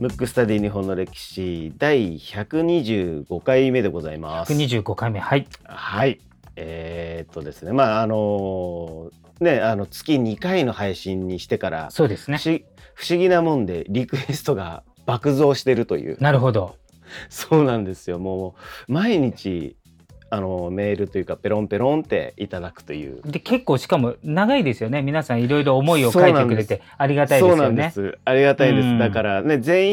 ムックスタディ日本の歴史第125回目でございます。125回目はいはい。えーっとですね、まああのねあの月2回の配信にしてから、そうですね不思不思議なもんでリクエストが爆増してるという。なるほどそうなんですよ。もう毎日あのメールというかペロンペロンっていただくという。で結構しかも長いですよね。皆さんいろいろ思いを書いてくれてありがたいですそうなんでよねす。ありがたいです。うん。だからね全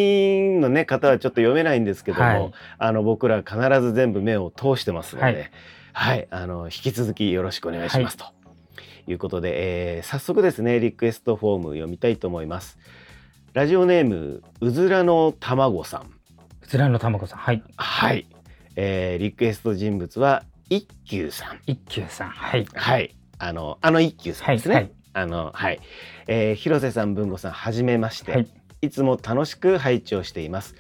員のね方はちょっと読めないんですけども、はい。あの僕ら必ず全部目を通してますので、ははい。い、あの引き続きよろしくお願いします、と。い。うことで、えー早速ですねリクエストフォーム読みたいと思います。ラジオネームうずらの卵さん。うずらの卵さん。はい。はい、えーリクエスト人物は一休さん。一休さんはいはい、あのあの一休さんですね。はいはいあのはい、えー広瀬さん文吾さんはじめまして。はいいつも楽しく拝聴しています。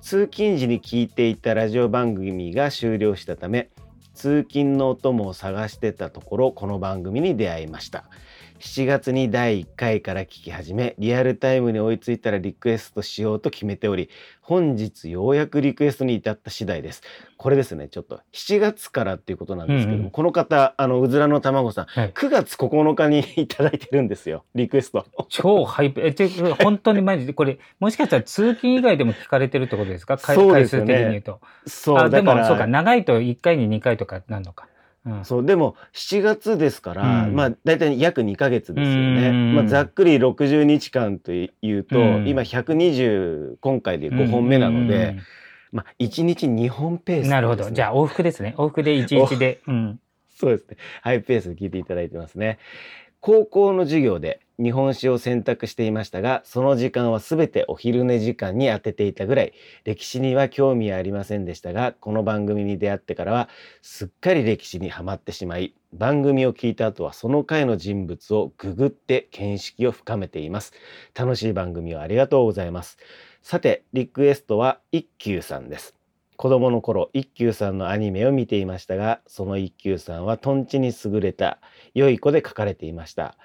通勤時に聞いていたラジオ番組が終了したため、通勤のお供を探してたところ、この番組に出会いました。7月に第1回から聞き始め、リアルタイムに追いついたらリクエストしようと決めており、本日ようやくリクエストに至った次第です。これですね、ちょっと7月からっていうことなんですけども、うんうん。この方、あの、うずらの卵さん、はい。9月9日にいただいてるんですよ、リクエスト。超ハイプえて本当にマジでこれもしかしたら通勤以外でも聞かれてるってことですか？回回数そうですよね。的に言うと。そう、あでもそうか長いと1回に2回とかなんのか、うん、そうでも7月ですから、うん。まあ大体約2ヶ月ですよね、うんまあ、ざっくり60日間というと、うん。今120今回で5本目なので、まあ、1日2本ペースね、なるほど。じゃあ往復ですね。往復で1日で、うん、そうですね。ハイペースで聞いていただいてますね高校の授業で日本史を選択していましたがその時間は全てお昼寝時間に当てていたぐらい。歴史には興味はありませんでしたがこの番組に出会ってからはすっかり歴史にはまってしまい番組を聞いた後はその回の人物をググって見識を深めています。楽しい番組をありがとうございます。さてリクエストは一休さんです。子供の頃一休さんのアニメを見ていましたがその一休さんはとんちに優れた良い子で書かれていました。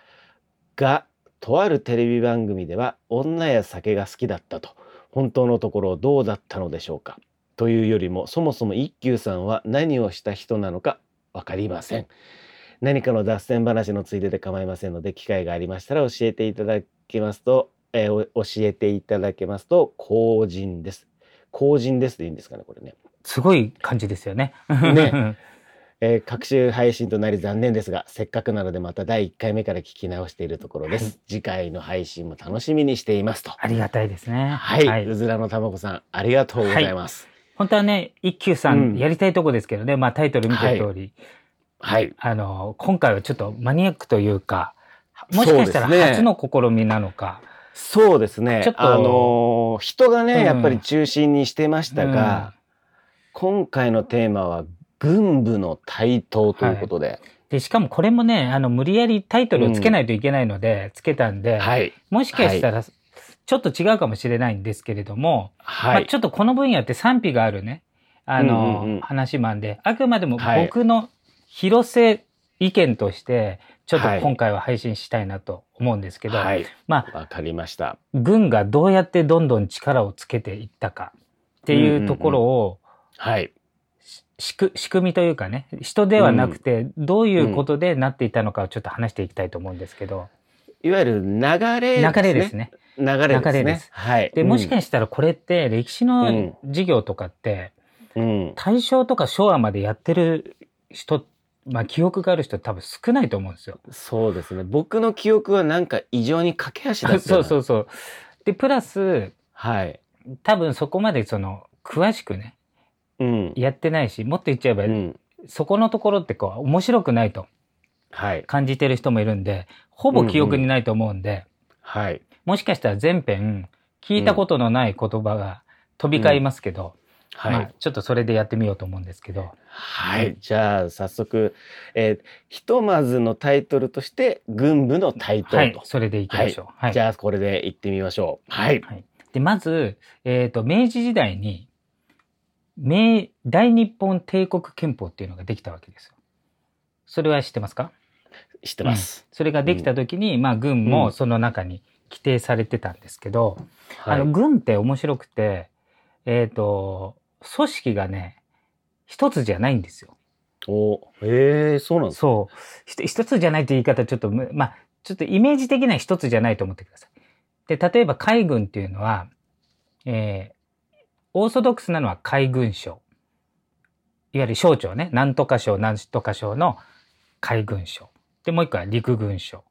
がとあるテレビ番組では女や酒が好きだったと本当のところどうだったのでしょうか。というよりもそもそも一休さんは何をした人なのか分かりません。何かの脱線話のついでで構いませんので機会がありましたら教えていただけますと、えーお教えていただけますと後人です。後人ですでいいんですかねこれね。すごい感じですよね。ね えー各週配信となり残念ですがせっかくなのでまた第1回目から聞き直しているところです、はい。次回の配信も楽しみにしていますと。ありがたいですね。はい、うずらのたまごさんありがとうございます。本当はね、一休さうん。んやりたいとこですけどね、まあタイトル見た通り、はい、あの、今回はちょっとマニアックというか、もしかしたら初の試みなのか、そうですね。ちょっとあのー人がね、うん。やっぱり中心にしてましたが、今回のテーマは軍部の台頭ということで。で、しかもこれもね、あの、無理やりタイトルをつけないといけないので、つけたんで、はい。もしかしたら、ちょっと違うかもしれないんですけれども、はい、まあ、ちょっとこの分野って賛否があるね、あの、うんうんうん。話なんで、あくまでもはい。僕の広瀬意見として、ちょっとはい。今回は配信したいなと思うんですけど、はい。まあ、わかりました。軍がどうやってどんどん力をつけていったかっていうところを、はい。しく仕組みというかね、人ではなくて、どういうことでなっていたのかをちょっと話していきたいと思うんですけど、いわゆる流れ流れですね。流れですね。流れですはい。で、もししかしたらこれって歴史の授業とかって、うん、大正とか昭和までやってる人、まあ記憶がある人多分少ないと思うんですよ。そうですね。僕の記憶はなんか異常に駆け足だった。そうそううそう。で、プラス、はい。多分そこまでその、詳しくね、うん。やってないし、もっと言っちゃえば、うん。そこのところってこう、面白くないとはい。感じてる人もいるんで、ほぼ記憶にないと思うんで、はい。もしかしたら全編、聞いたことのない言葉が飛び交いますけど、はい。まあ、ちょっとそれでやってみようと思うんですけど、はい。じゃあ、早速、えーひとまずのタイトルとして、軍部の台頭と。はい、それでいきましょう。はい。じゃあ、これで行ってみましょう。はい。はい、で、まず、えっ、と、明治時代に、明、大日本帝国憲法っていうのができたわけですよ。それは知ってますか？知ってます。それができた時に、まあ軍うんもその中に規定されてたんですけど、はい。あの軍って面白くて、えっ、と、組織がね、一つじゃないんですよ。おええそうなんですか？そう。一つじゃないって言い方ちょっとむ、まあ、ちょっとイメージ的には一つじゃないと思ってください。で、例えば海軍っていうのは、えーオーソドックスなのは海軍省。いわゆる省庁ね。なんとか省、なんとか省の海軍省。で、もう一個は陸軍省。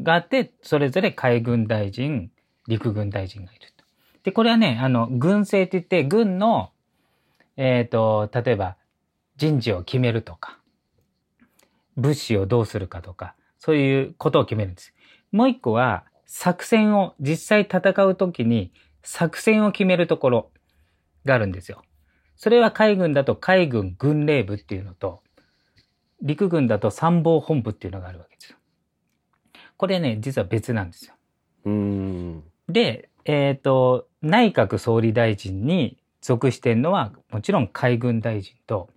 があって、それぞれ海軍大臣、陸軍大臣がいると。で、これはね、あの、軍政って言って、軍の、えっ、と、例えば、人事を決めるとか、物資をどうするかとか、そういうことを決めるんです。もう一個は、作戦を、実際戦うときに、作戦を決めるところがあるんですよ。それは海軍だと海軍軍令部っていうのと、陸軍だと参謀本部っていうのがあるわけですよ。これね、実は別なんですよ。うーん。で、えっ、と、内閣総理大臣に属しているのは、もちろん海軍大臣と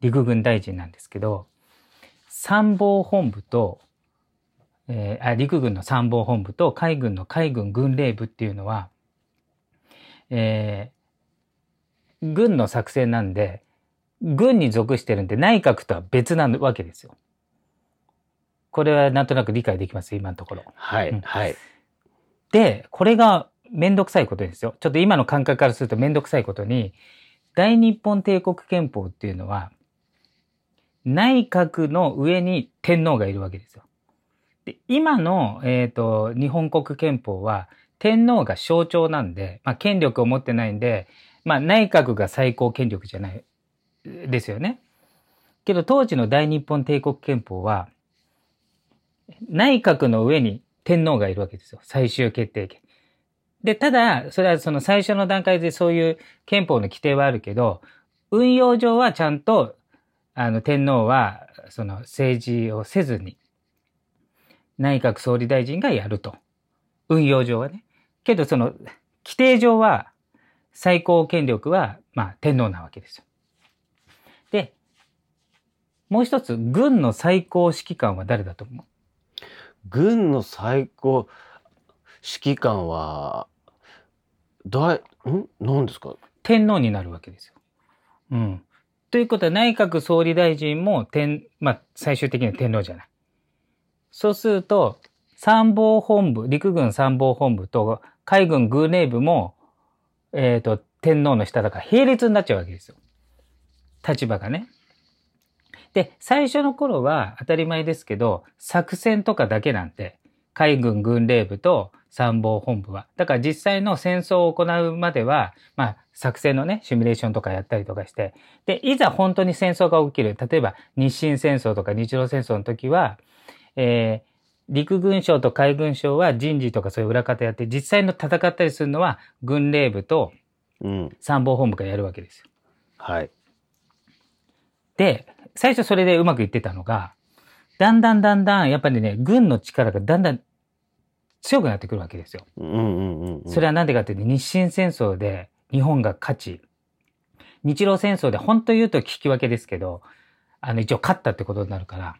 陸軍大臣なんですけど、参謀本部と、えーあ陸軍の参謀本部と海軍の海軍軍令部っていうのは、えー軍の作戦なんで、軍に属してるんで内閣とは別なわけですよ。これはなんとなく理解できます？今のところ。はい、うんはい。で、これがめんどくさいことですよ。ちょっと今の感覚からするとめんどくさいことに、大日本帝国憲法っていうのは、内閣の上に天皇がいるわけですよ。で今の、えっ、と、日本国憲法は、天皇が象徴なんで、まあ、権力を持ってないんで、まあ、内閣が最高権力じゃない、ですよね。けど、当時の大日本帝国憲法は、内閣の上に天皇がいるわけですよ。最終決定権。で、ただ、それはその最初の段階でそういう憲法の規定はあるけど、運用上はちゃんと、あの、天皇は、その政治をせずに、内閣総理大臣がやると。運用上はね。けど、その、規定上は、最高権力は、まあ、天皇なわけですよ。で、もう一つ、軍の最高指揮官は誰だと思う？軍の最高指揮官は、だい、ん？何ですか？天皇になるわけですよ。うん。ということは内閣総理大臣も天、まあ、最終的には天皇じゃない。そうすると、参謀本部、陸軍参謀本部と海軍軍令部も、えっ、と、天皇の下だから並列になっちゃうわけですよ。立場がね。で、最初の頃は当たり前ですけど、作戦とかだけなんで、海軍軍令部と参謀本部は。だから実際の戦争を行うまでは、まあ、作戦のね、シミュレーションとかやったりとかして、で、いざ本当に戦争が起きる。例えば、日清戦争とか日露戦争の時は、えー陸軍省と海軍省は人事とかそういう裏方やって、実際の戦ったりするのは軍令部とうん。参謀本部がやるわけですよ。はい。で、最初それでうまくいってたのが、だんだんだんだん、やっぱりね、軍の力がだんだん強くなってくるわけですよ。うんうんうんうん。それはなんでかっていうと、日清戦争で日本が勝ち、日露戦争で本当言うと聞き分けですけど、あの一応勝ったってことになるから、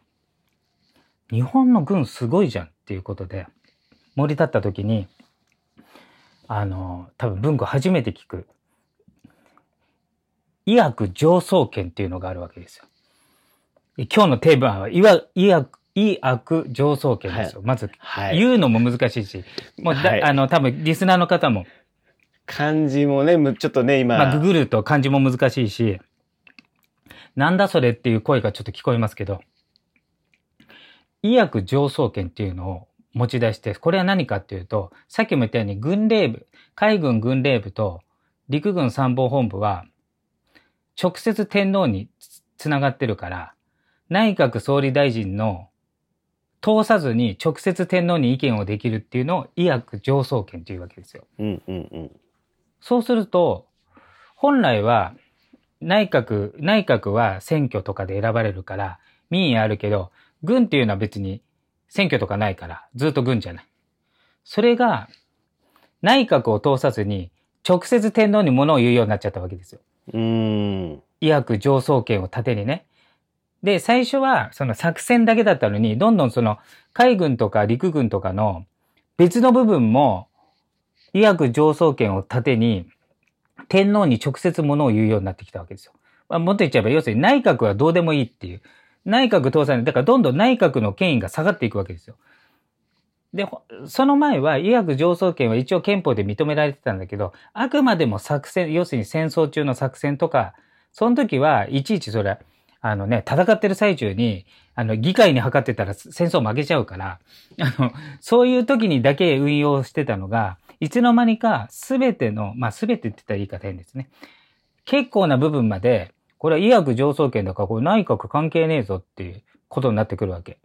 日本の軍すごいじゃんっていうことで、盛り立った時に、あの、多分文庫初めて聞く、医薬上層圏っていうのがあるわけですよ。今日のテーマは医薬、医薬、医薬上層圏ですよ。まず、はい。言うのも難しいし、もうだ、はいあの、多分リスナーの方も、漢字もね、むちょっとね、今。まあ、ググると漢字も難しいし、なんだそれっていう声がちょっと聞こえますけど、医薬上層圏っていうのを持ち出して、これは何かっていうと、さっきも言ったように軍令部、海軍軍令部と陸軍参謀本部は、直接天皇につつながってるから、内閣総理大臣の通さずに直接天皇に意見をできるっていうのを医薬上層圏というわけですよ。うんうんうん。そうすると、本来は内閣、内閣は選挙とかで選ばれるから民意あるけど、軍っていうのは別に選挙とかないからずっと軍じゃない。それが内閣を通さずに直接天皇に物を言うようになっちゃったわけですよ。うーん。医薬上層権を盾にね。で、最初はその作戦だけだったのに、どんどんその海軍とか陸軍とかの別の部分も医薬上層権を盾に天皇に直接物を言うようになってきたわけですよ。まあ、もっと言っちゃえば、要するに内閣はどうでもいいっていう。内閣倒産だからどんどん内閣の権威が下がっていくわけですよ。で、その前は医薬上層権は一応憲法で認められてたんだけど、あくまでも作戦、要するに戦争中の作戦とか、その時はいちいちそれ、あのね、戦ってる最中に、あの、議会に測ってたら戦争負けちゃうから、あの、そういう時にだけ運用してたのが、いつの間にか全ての、まあ全てって言ったら言い方変ですね。結構な部分まで、これは医薬上層権だから、これ内閣関係ねえぞっていうことになってくるわけ。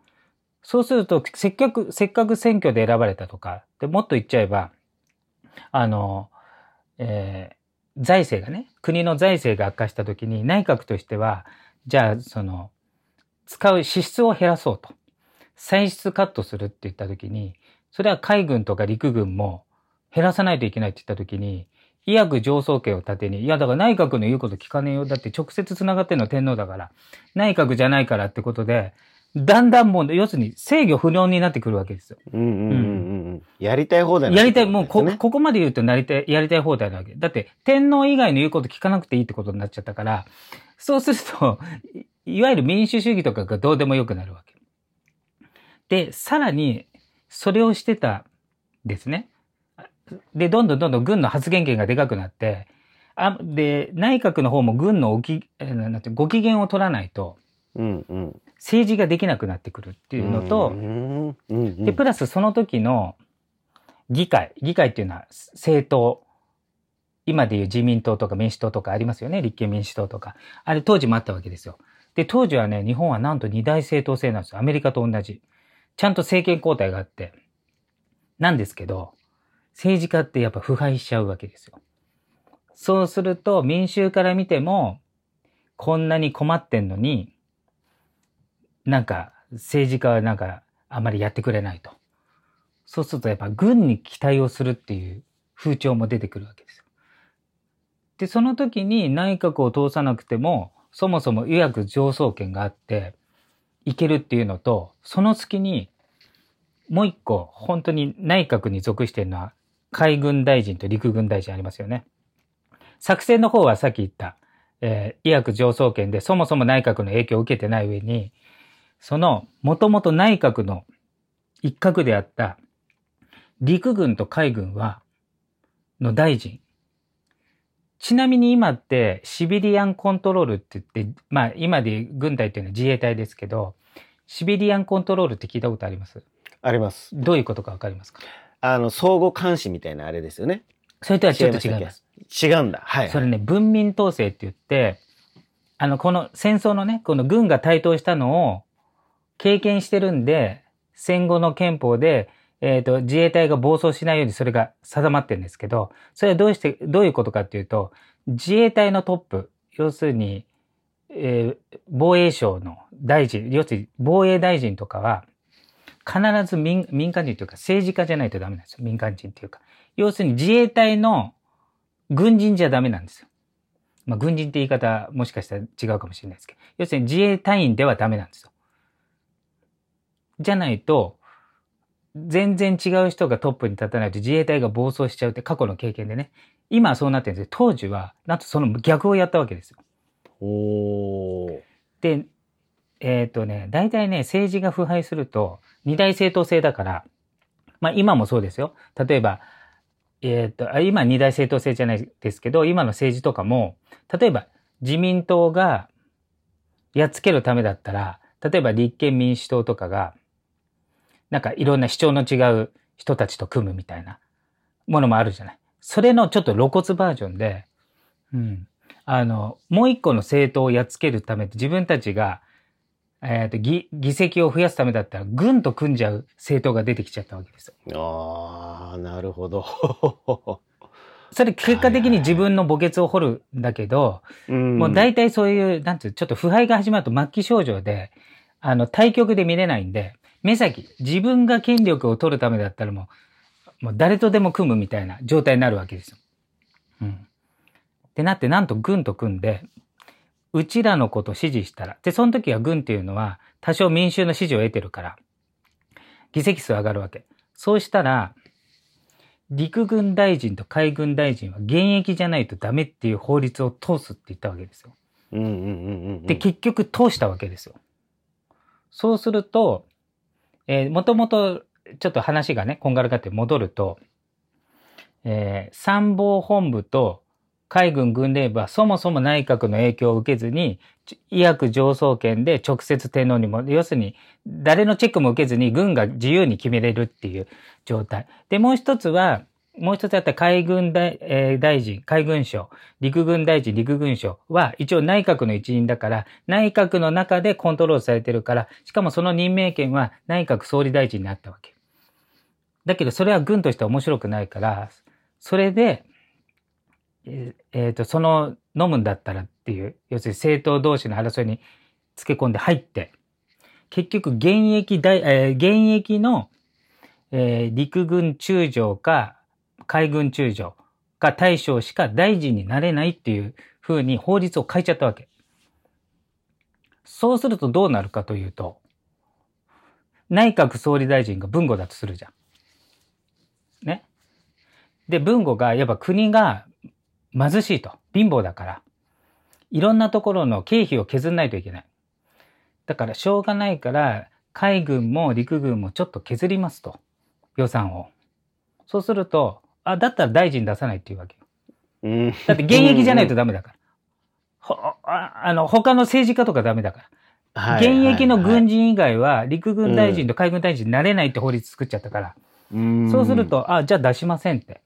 そうすると、せっかく、せっかく選挙で選ばれたとか、でもっと言っちゃえば、あの、えー、財政がね、国の財政が悪化した時に内閣としては、じゃあ、その、使う支出を減らそうと。歳出カットするって言った時に、それは海軍とか陸軍も減らさないといけないって言った時に、医薬上層権を盾に、いやだから内閣の言うこと聞かねえよ。だって直接繋がってんの天皇だから。内閣じゃないからってことで、だんだんもう、要するに制御不能になってくるわけですよ。うんうんうんうん。やりたい放題、ね、やりたい、もうこ、ここまで言うとなりたい、やりたい放題なわけ。だって天皇以外の言うこと聞かなくていいってことになっちゃったから、そうすると、いわゆる民主主義とかがどうでもよくなるわけ。で、さらに、それをしてたですね。で、どんどんどんどん軍の発言権がでかくなって、あで、内閣の方も軍のおき、なんてご機嫌を取らないと、政治ができなくなってくるっていうのと、うんうん、で、プラスその時の議会、議会っていうのは政党、今でいう自民党とか民主党とかありますよね。立憲民主党とか。あれ当時もあったわけですよ。で、当時はね、日本はなんと二大政党制なんですよ。アメリカと同じ。ちゃんと政権交代があって。なんですけど、政治家ってやっぱ腐敗しちゃうわけですよ。そうすると民衆から見ても、こんなに困ってんのに、なんか政治家はなんかあまりやってくれないと。そうするとやっぱ軍に期待をするっていう風潮も出てくるわけですよ。で、その時に内閣を通さなくても、そもそも予約上層権があって、いけるっていうのと、その月に、もう一個、本当に内閣に属しているのは、海軍大臣と陸軍大臣ありますよね。作戦の方はさっき言った、えー、医薬上層権でそもそも内閣の影響を受けてない上に、その、もともと内閣の一角であった陸軍と海軍は、の大臣。ちなみに今ってシビリアンコントロールって言って、まあ今で軍隊っていうのは自衛隊ですけど、シビリアンコントロールって聞いたことあります？あります。どういうことかわかりますか？あの、相互監視みたいなあれですよね。それとはちょっと違います。違うんだ。はい、はい、それね、文民統制って言って、あの、この戦争のね、この軍が台頭したのを経験してるんで、戦後の憲法で、えっ、ー、と、自衛隊が暴走しないようにそれが定まってるんですけど、それはどうして、どういうことかっていうと、自衛隊のトップ、要するに、えー、防衛省の大臣、要するに防衛大臣とかは、必ず民民間人というか政治家じゃないとダメなんですよ。民間人っていうか。要するに自衛隊の軍人じゃダメなんですよ。まあ、軍人って言い方もしかしたら違うかもしれないですけど、要するに自衛隊員ではダメなんですよ。じゃないと、全然違う人がトップに立たないと自衛隊が暴走しちゃうって過去の経験でね。今はそうなってるんですけど、当時は、なんとその逆をやったわけですよ。おで、えっ、ー、とね、大体ね、政治が腐敗すると、二大政党制だから、まあ今もそうですよ。例えば、えっ、ー、と、今二大政党制じゃないですけど、今の政治とかも、例えば自民党がやっつけるためだったら、例えば立憲民主党とかが、なんかいろんな主張の違う人たちと組むみたいなものもあるじゃない。それのちょっと露骨バージョンで、うん。あの、もう一個の政党をやっつけるため自分たちが、えっ、ー、と、議、議席を増やすためだったら、軍と組んじゃう政党が出てきちゃったわけですよ。ああ、なるほど。それ結果的に自分の墓穴を掘るんだけど、もう大体そういう、なんていう、ちょっと腐敗が始まると末期症状で、あの、対局で見れないんで、目先、自分が権力を取るためだったらもう、もう誰とでも組むみたいな状態になるわけですよ。うん。ってなって、なんと軍と組んで、うちらのことを支持したら、で、その時は軍っていうのは多少民衆の支持を得てるから、議席数上がるわけ。そうしたら、陸軍大臣と海軍大臣は現役じゃないとダメっていう法律を通すって言ったわけですよ。うんうんうんうんうん。で、結局通したわけですよ。そうすると、えー、もともと、ちょっと話がね、こんがらがって戻ると、えー参謀本部と海軍軍令部はそもそも内閣の影響を受けずに、医薬上層権で直接天皇にも、要するに誰のチェックも受けずに軍が自由に決めれるっていう状態。で、もう一つは、もう一つあった海軍大,、えー大臣、海軍省、陸軍大臣、陸軍省は一応内閣の一員だから、内閣の中でコントロールされてるから、しかもその任命権は内閣総理大臣になったわけ。だけどそれは軍としては面白くないから、それで、えーえーと、その飲むんだったらっていう、要するに政党同士の争いにつけ込んで入って、結局現役大、えー現役の、えー陸軍中将か海軍中将か大将しか大臣になれないっていう風に法律を変えちゃったわけ。そうするとどうなるかというと、内閣総理大臣が文語だとするじゃん。ね。で、文語が、やっぱ国が貧しいと。貧乏だから。いろんなところの経費を削んないといけない。だから、しょうがないから、海軍も陸軍もちょっと削りますと。予算を。そうすると、あ、だったら大臣出さないっていうわけよ。うん。だって現役じゃないとダメだから。ほああの、他の政治家とかダメだから。はい現役の軍人、人以外は陸軍大臣と海軍大臣になれないって法律作っちゃったから。うんそうする、と、あ、じゃあ出しませんって。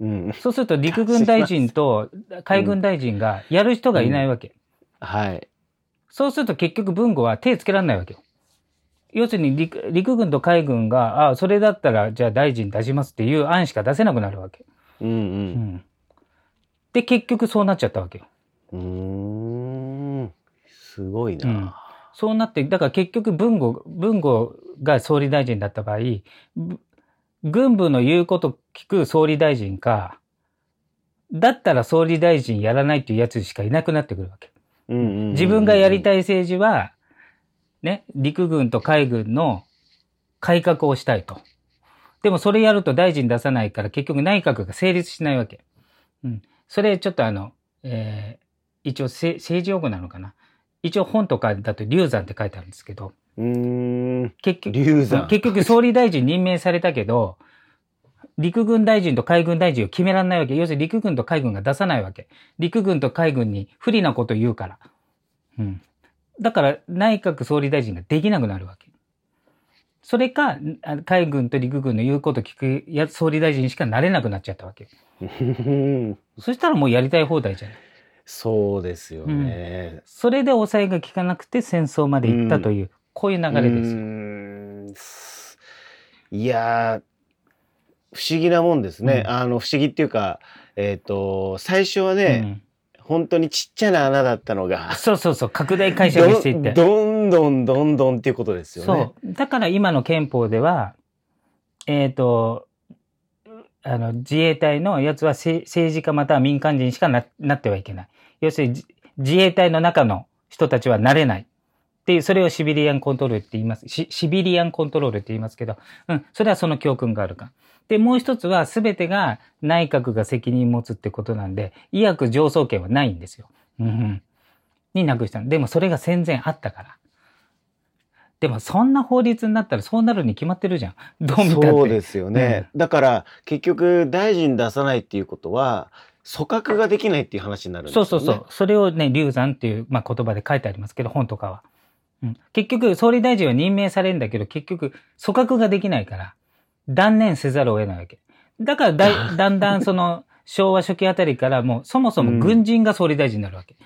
うん、そうすると陸軍大臣と海軍大臣がやる人がいないわけ。はい。そうすると結局文語は手つけられないわけよ。要するに陸陸軍と海軍が、あ、それだったらじゃあ大臣出しますっていう案しか出せなくなるわけ。うんう。うんん。で、結局そうなっちゃったわけよ。うーん。すごいな。うんそうなって、だから結局文語、文語が総理大臣だった場合、ぶ軍部の言うこと聞く総理大臣か、だったら総理大臣やらないっていうやつしかいなくなってくるわけ。自分がやりたい政治は、ね、陸軍と海軍の改革をしたいと。でもそれやると大臣出さないから結局内閣が成立しないわけ。うん。それちょっとあの、えー一応せ政治用語なのかな。一応本とかだと流産って書いてあるんですけど、うーん。結局。結局総理大臣任命されたけど、陸軍大臣と海軍大臣を決められないわけ。要するに陸軍と海軍が出さないわけ。陸軍と海軍に不利なことを言うから。うん。だから内閣総理大臣ができなくなるわけ。それか、あ海軍と陸軍の言うことを聞くや総理大臣しかなれなくなっちゃったわけ。う んそしたらもうやりたい放題じゃない。そうですよね。それで抑えが効かなくて戦争まで行ったという、こういう流れですいやー不思議なもんですね。うんあの不思議っていうか、えっ、と最初はね、本当にちっちゃな穴だったのうんが、そうそうそう、拡大解釈していって。どどんどんどんどんっていうことですよね。そう。だから今の憲法では、えっ、と、あの、自衛隊のやつはせ政治家または民間人しかななってはいけない。要するにじ自衛隊の中の人たちはなれない。っていう、それをシビリアンコントロールって言います。シシビリアンコントロールって言いますけど、うん、それはその教訓があるから。で、もう一つは全てが内閣が責任持つってことなんで、医薬上層権はないんですよ。うんうん、になくしたの。でもそれが戦前あったから。でもそんな法律になったらそうなるに決まってるじゃん。どう見たって。そうですよね。だから結局大臣出さないっていうことは組閣ができないっていう話になるんですよね。そうそうそう。それをね、流産っていう、まあ、言葉で書いてありますけど、本とかは。結局、総理大臣は任命されるんだけど、結局、組閣ができないから、断念せざるを得ないわけ。だからだ、だんだんその、昭和初期あたりからもうそもそも軍人が総理大臣になるわけ。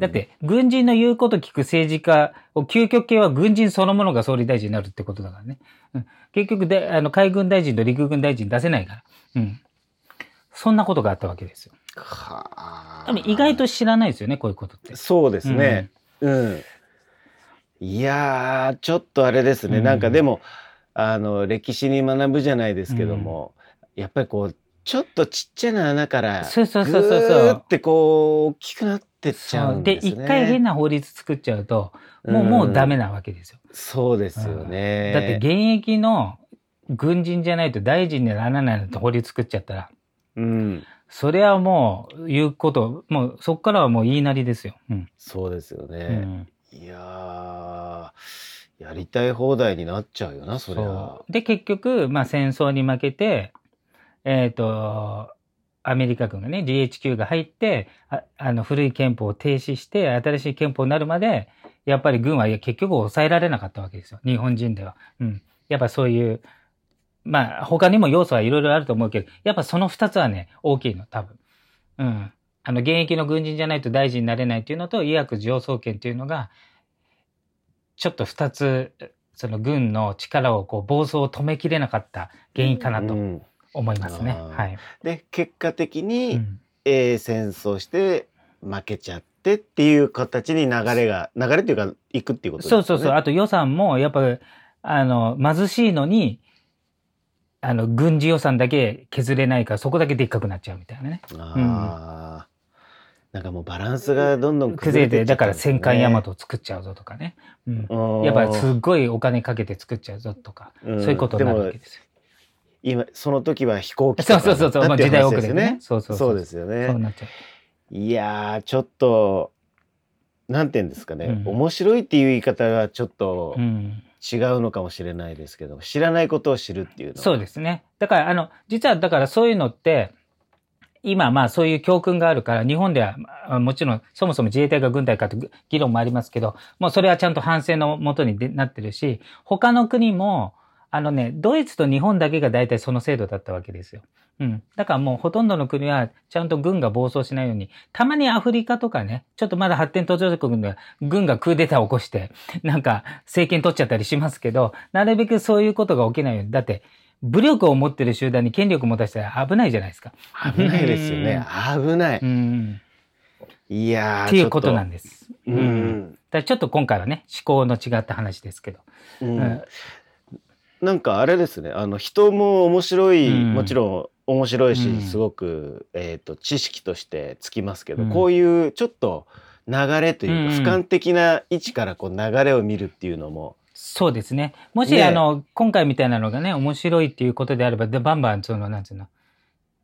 だって軍人の言うこと聞く政治家を究極系は軍人そのものが総理大臣になるってことだからね。うん、結局であの海軍大臣と陸軍大臣出せないから。うん、そんなことがあったわけですよ。はあ。多分意外と知らないですよね、こういうことって。そうですね。うん。いやー、ちょっとあれですね。うんなんかでも、あの、歴史に学ぶじゃないですけども、やっぱりこう、ちょっとちっちゃな穴からそうそうそうそうってこう大きくなってっちゃうんでですね。一回変な法律作っちゃうともうもうダメな。なわけですよ。そうですよね。だって現役の軍人じゃないと大臣にならないなんて法律作っちゃったらうん、それはもう言うこともうそっからはもう言いなりですよ。うんそうですようね。んいやーやりたい放題になっちゃうよなそりゃそ。うで結局、まあ、戦争に負けてえっ、とアメリカ軍がね GHQ が入ってああの古い憲法を停止して新しい憲法になるまでやっぱり軍は結局抑えられなかったわけですよ日本人では。うん、やっぱそういうまあ他にも要素はいろいろあると思うけどやっぱその2つはね大きいの多分。うんあの現役の軍人じゃないと大臣になれないっていうのと医薬上層権っていうのがちょっと2つその軍の力をこう暴走を止めきれなかった原因かなとうん思いますね。あーはい。で結果的に、うんえー戦争して負けちゃってっていう形に流れが流れっていうか行くっていうことですよね。そうそうそう。あと予算もやっぱあの貧しいのにあの軍事予算だけ削れないからそこだけでっかくなっちゃうみたいなね。あーなんかもうバランスがどんどん崩れてだからっちゃったんですね戦艦大和を作っちゃうぞとかね。うんうんやっぱりすっごいお金かけて作っちゃうぞとか、うんそういうことになるわけですよ。今その時は飛行機そうとかそうそうそう。まあ時代遅れ話ですよでね。そうそうそうですよそうね。なっちゃう。いやーちょっとなんて言うんですかね、うん面白いっていう言い方がちょっとうん。違うのかもしれないですけど、知らないことを知るっていうのはそうですね。だから、あの、実はだからそういうのって、今まあそういう教訓があるから、日本ではもちろんそもそも自衛隊が軍隊かという議論もありますけど、もうそれはちゃんと反省のもとになってるし、他の国も、あのね、ドイツと日本だけが大体その制度だったわけですよ。うん。だからもうほとんどの国はちゃんと軍が暴走しないように、たまにアフリカとかね、ちょっとまだ発展途上国では軍がクーデターを起こして、なんか政権取っちゃったりしますけど、なるべくそういうことが起きないように。だって、武力を持ってる集団に権力を持たせたら危ないじゃないですか。危ないですよね危ない、うん。いやーっていうことなんでです。ううんん、だちょっと今回はね、思考の違った話ですけど。うんうんなんかあれですねあの人も面白い、うん。もちろん面白いし、うん。すごく、えー、と知識としてつきますけど、うん。こういうちょっと流れというか、うん俯瞰的な位置からこう流れを見るっていうのもそうですね。もし、ね。あの、今回みたいなのがね、面白いっていうことであれば、でバンバン、その、なんつうの、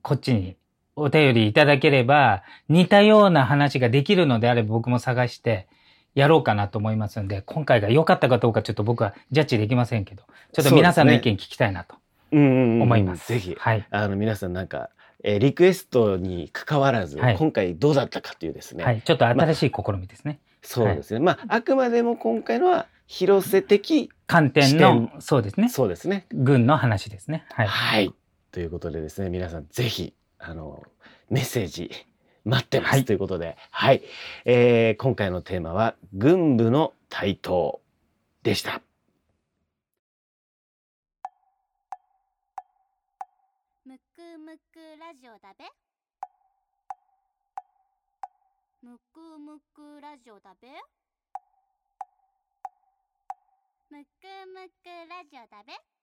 こっちにお便りいただければ、似たような話ができるのであれば、僕も探して、やろうかなと思いますんで、今回が良かったかどうかちょっと僕はジャッジできませんけど、ちょっと皆さんの意見聞きたいなと思います。ぜひはい。あの皆さんなんか、えーリクエストに関わらず、はい今回どうだったかというですね、はい。ちょっと新しい試みですね。そうですね、まああくまでも今回のは広瀬的観点視の、そうですね。そうですね軍の話ですね。はい。はい。ということでですね、皆さんぜひ、あの、メッセージ待ってます、はい。ということで、はい。えー今回のテーマは、軍部の台頭でした。むくむくラジオだべ。むくむくラジオだべ。むくむくラジオだべ